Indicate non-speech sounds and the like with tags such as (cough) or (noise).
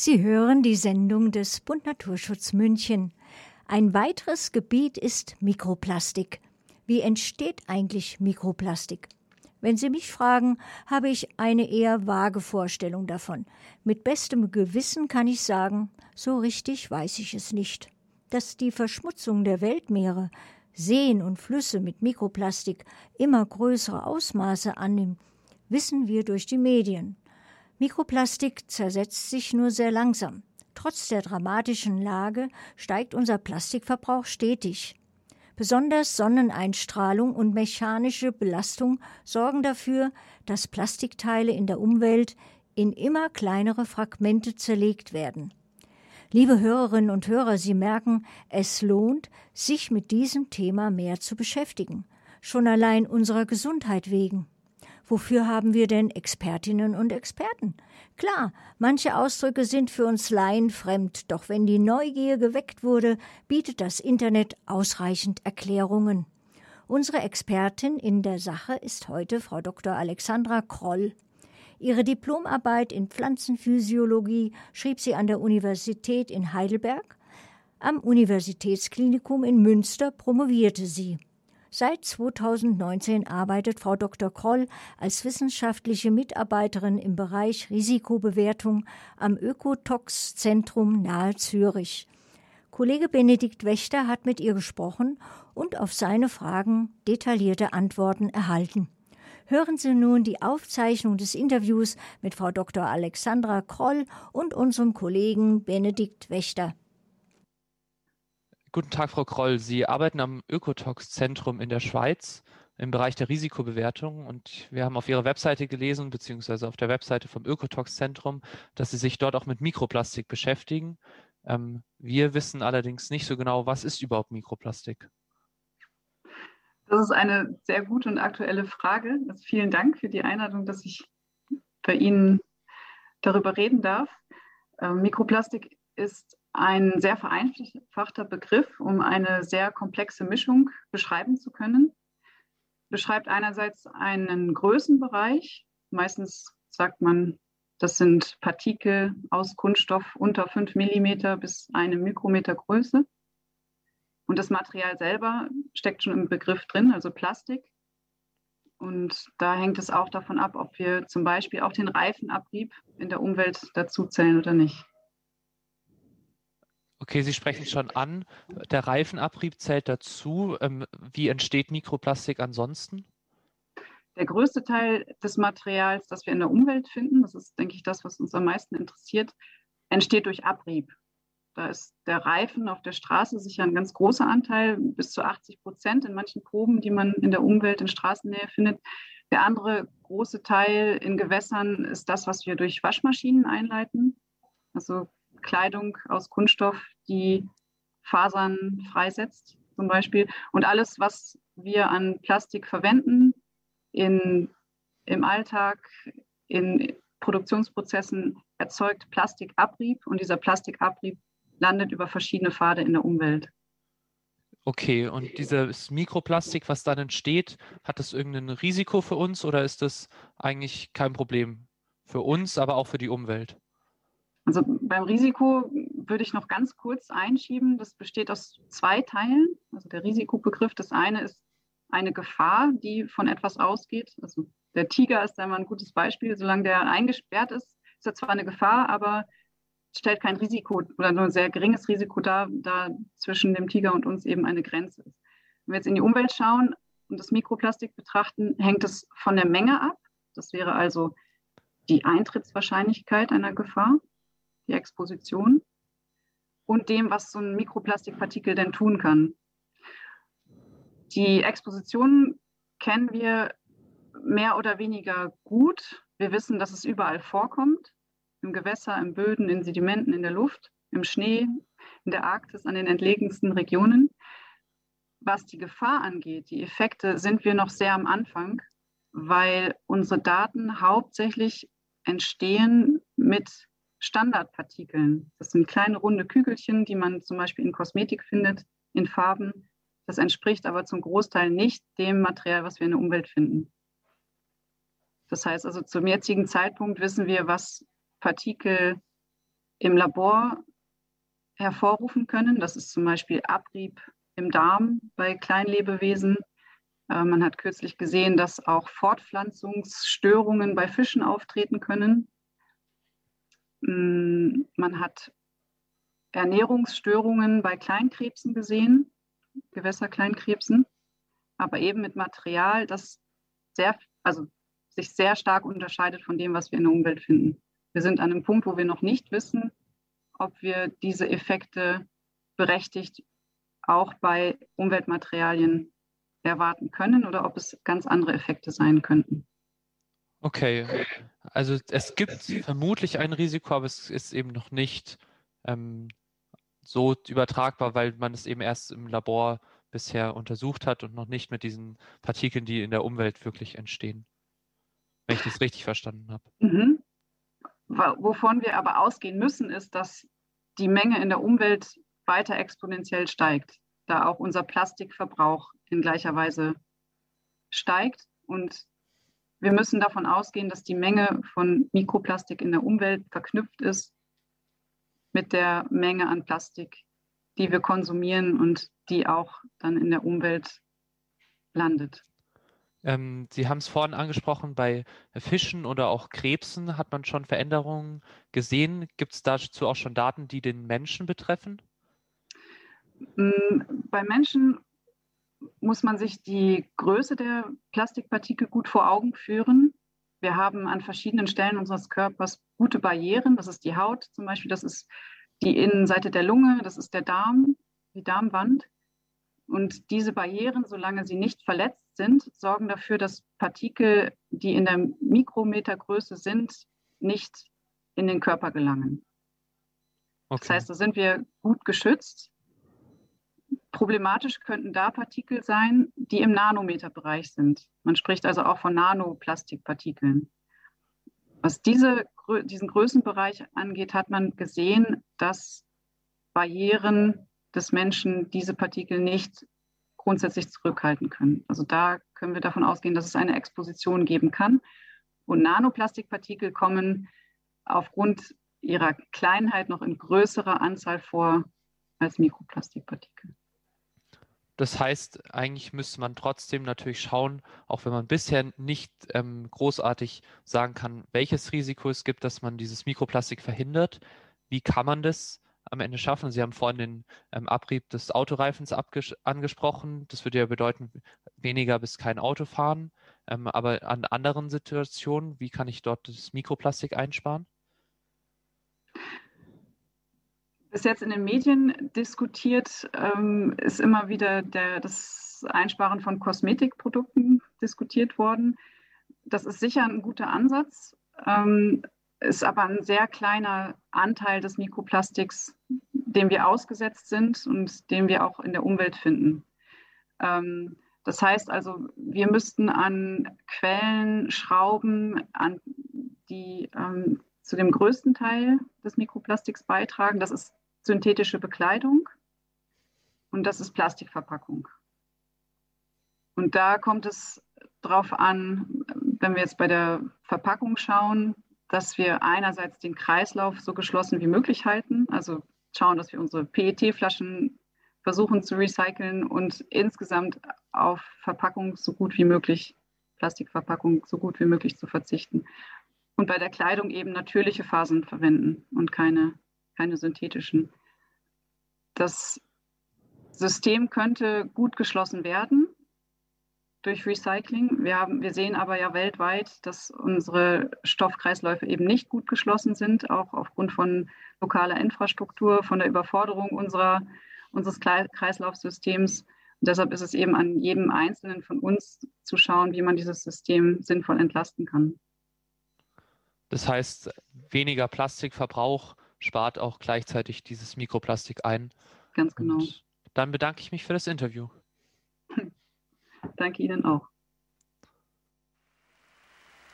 Sie hören die Sendung des Bund Naturschutz München. Ein weiteres Gebiet ist Mikroplastik. Wie entsteht eigentlich Mikroplastik? Wenn Sie mich fragen, habe ich eine eher vage Vorstellung davon. Mit bestem Gewissen kann ich sagen, so richtig weiß ich es nicht. Dass die Verschmutzung der Weltmeere, Seen und Flüsse mit Mikroplastik immer größere Ausmaße annimmt, wissen wir durch die Medien. Mikroplastik zersetzt sich nur sehr langsam. Trotz der dramatischen Lage steigt unser Plastikverbrauch stetig. Besonders Sonneneinstrahlung und mechanische Belastung sorgen dafür, dass Plastikteile in der Umwelt in immer kleinere Fragmente zerlegt werden. Liebe Hörerinnen und Hörer, Sie merken, es lohnt, sich mit diesem Thema mehr zu beschäftigen, schon allein unserer Gesundheit wegen. Wofür haben wir denn Expertinnen und Experten? Klar, manche Ausdrücke sind für uns Laien fremd, doch wenn die Neugier geweckt wurde, bietet das Internet ausreichend Erklärungen. Unsere Expertin in der Sache ist heute Frau Dr. Alexandra Kroll. Ihre Diplomarbeit in Pflanzenphysiologie schrieb sie an der Universität in Heidelberg. Am Universitätsklinikum in Münster promovierte sie. Seit 2019 arbeitet Frau Dr. Kroll als wissenschaftliche Mitarbeiterin im Bereich Risikobewertung am Ökotox-Zentrum nahe Zürich. Kollege Benedikt Wächter hat mit ihr gesprochen und auf seine Fragen detaillierte Antworten erhalten. Hören Sie nun die Aufzeichnung des Interviews mit Frau Dr. Alexandra Kroll und unserem Kollegen Benedikt Wächter. Guten Tag, Frau Kroll. Sie arbeiten am Ökotox-Zentrum in der Schweiz im Bereich der Risikobewertung und wir haben auf Ihrer Webseite gelesen, beziehungsweise auf der Webseite vom Ökotox-Zentrum, dass Sie sich dort auch mit Mikroplastik beschäftigen. Ähm, wir wissen allerdings nicht so genau, was ist überhaupt Mikroplastik? Das ist eine sehr gute und aktuelle Frage. Also vielen Dank für die Einladung, dass ich bei Ihnen darüber reden darf. Ähm, Mikroplastik ist ein sehr vereinfachter Begriff, um eine sehr komplexe Mischung beschreiben zu können. Beschreibt einerseits einen Größenbereich. Meistens sagt man, das sind Partikel aus Kunststoff unter 5 mm bis eine Mikrometer Größe. Und das Material selber steckt schon im Begriff drin, also Plastik. Und da hängt es auch davon ab, ob wir zum Beispiel auch den Reifenabrieb in der Umwelt dazuzählen oder nicht. Okay, Sie sprechen schon an. Der Reifenabrieb zählt dazu. Ähm, wie entsteht Mikroplastik ansonsten? Der größte Teil des Materials, das wir in der Umwelt finden, das ist, denke ich, das, was uns am meisten interessiert, entsteht durch Abrieb. Da ist der Reifen auf der Straße sicher ein ganz großer Anteil, bis zu 80 Prozent in manchen Proben, die man in der Umwelt in Straßennähe findet. Der andere große Teil in Gewässern ist das, was wir durch Waschmaschinen einleiten. Also Kleidung aus Kunststoff, die Fasern freisetzt zum Beispiel. Und alles, was wir an Plastik verwenden in, im Alltag, in Produktionsprozessen, erzeugt Plastikabrieb und dieser Plastikabrieb landet über verschiedene Pfade in der Umwelt. Okay, und dieses Mikroplastik, was dann entsteht, hat das irgendein Risiko für uns oder ist das eigentlich kein Problem für uns, aber auch für die Umwelt? Also beim Risiko würde ich noch ganz kurz einschieben. Das besteht aus zwei Teilen. Also der Risikobegriff. Das eine ist eine Gefahr, die von etwas ausgeht. Also der Tiger ist einmal ein gutes Beispiel. Solange der eingesperrt ist, ist er zwar eine Gefahr, aber stellt kein Risiko oder nur ein sehr geringes Risiko dar, da zwischen dem Tiger und uns eben eine Grenze ist. Wenn wir jetzt in die Umwelt schauen und das Mikroplastik betrachten, hängt es von der Menge ab. Das wäre also die Eintrittswahrscheinlichkeit einer Gefahr die Exposition und dem, was so ein Mikroplastikpartikel denn tun kann. Die Exposition kennen wir mehr oder weniger gut. Wir wissen, dass es überall vorkommt, im Gewässer, im Böden, in Sedimenten, in der Luft, im Schnee, in der Arktis, an den entlegensten Regionen. Was die Gefahr angeht, die Effekte, sind wir noch sehr am Anfang, weil unsere Daten hauptsächlich entstehen mit Standardpartikeln. Das sind kleine runde Kügelchen, die man zum Beispiel in Kosmetik findet, in Farben. Das entspricht aber zum Großteil nicht dem Material, was wir in der Umwelt finden. Das heißt also, zum jetzigen Zeitpunkt wissen wir, was Partikel im Labor hervorrufen können. Das ist zum Beispiel Abrieb im Darm bei Kleinlebewesen. Äh, man hat kürzlich gesehen, dass auch Fortpflanzungsstörungen bei Fischen auftreten können. Mm, man hat Ernährungsstörungen bei Kleinkrebsen gesehen, Gewässerkleinkrebsen, aber eben mit Material, das sehr, also sich sehr stark unterscheidet von dem, was wir in der Umwelt finden. Wir sind an einem Punkt, wo wir noch nicht wissen, ob wir diese Effekte berechtigt auch bei Umweltmaterialien erwarten können oder ob es ganz andere Effekte sein könnten. Okay, also es gibt vermutlich ein Risiko, aber es ist eben noch nicht ähm, so übertragbar, weil man es eben erst im Labor bisher untersucht hat und noch nicht mit diesen Partikeln, die in der Umwelt wirklich entstehen. Wenn ich das richtig verstanden habe. Mhm. Wovon wir aber ausgehen müssen, ist, dass die Menge in der Umwelt weiter exponentiell steigt, da auch unser Plastikverbrauch in gleicher Weise steigt. Und wir müssen davon ausgehen, dass die Menge von Mikroplastik in der Umwelt verknüpft ist mit der Menge an Plastik, die wir konsumieren und die auch dann in der Umwelt landet. Ähm, Sie haben es vorhin angesprochen, bei Fischen oder auch Krebsen hat man schon Veränderungen gesehen. Gibt es dazu auch schon Daten, die den Menschen betreffen? Mm, bei Menschen muss man sich die Größe der Plastikpartikel gut vor Augen führen. Wir haben an verschiedenen Stellen unseres Körpers gute Barrieren. Das ist die Haut zum Beispiel, das ist die Innenseite der Lunge, das ist der Darm, die Darmwand. Und diese Barrieren, solange sie nicht verletzt sind, sorgen dafür, dass Partikel, die in der Mikrometergröße sind, nicht in den Körper gelangen. Okay. Das heißt, da sind wir gut geschützt. Problematisch könnten da Partikel sein, die im Nanometerbereich sind. Man spricht also auch von Nanoplastikpartikeln. Was diese, diesen Größenbereich angeht, hat man gesehen, dass Barrieren des Menschen diese Partikel nicht grundsätzlich zurückhalten können. Also da können wir davon ausgehen, dass es eine Exposition geben kann. Und Nanoplastikpartikel kommen aufgrund ihrer Kleinheit noch in größerer Anzahl vor als Mikroplastikpartikel. Das heißt, eigentlich müsste man trotzdem natürlich schauen, auch wenn man bisher nicht ähm, großartig sagen kann, welches Risiko es gibt, dass man dieses Mikroplastik verhindert. Wie kann man das am Ende schaffen? Sie haben vorhin den ähm, Abrieb des Autoreifens angesprochen. Das würde ja bedeuten, weniger bis kein Auto fahren. Ähm, aber an anderen Situationen, wie kann ich dort das Mikroplastik einsparen? Bis jetzt in den Medien diskutiert, ähm, ist immer wieder der, das Einsparen von Kosmetikprodukten diskutiert worden. Das ist sicher ein guter Ansatz, ähm, ist aber ein sehr kleiner Anteil des Mikroplastiks, dem wir ausgesetzt sind und den wir auch in der Umwelt finden. Ähm, das heißt also, wir müssten an Quellen schrauben, an die ähm, zu dem größten Teil des Mikroplastiks beitragen. Das ist synthetische Bekleidung und das ist Plastikverpackung. Und da kommt es darauf an, wenn wir jetzt bei der Verpackung schauen, dass wir einerseits den Kreislauf so geschlossen wie möglich halten, also schauen, dass wir unsere PET-Flaschen versuchen zu recyceln und insgesamt auf Verpackung so gut wie möglich, Plastikverpackung so gut wie möglich zu verzichten. Und bei der Kleidung eben natürliche Fasern verwenden und keine keine synthetischen. Das System könnte gut geschlossen werden durch Recycling. Wir, haben, wir sehen aber ja weltweit, dass unsere Stoffkreisläufe eben nicht gut geschlossen sind, auch aufgrund von lokaler Infrastruktur, von der Überforderung unserer, unseres Kreislaufsystems. Und deshalb ist es eben an jedem Einzelnen von uns zu schauen, wie man dieses System sinnvoll entlasten kann. Das heißt, weniger Plastikverbrauch spart auch gleichzeitig dieses Mikroplastik ein. Ganz genau. Und dann bedanke ich mich für das Interview. (laughs) Danke Ihnen auch.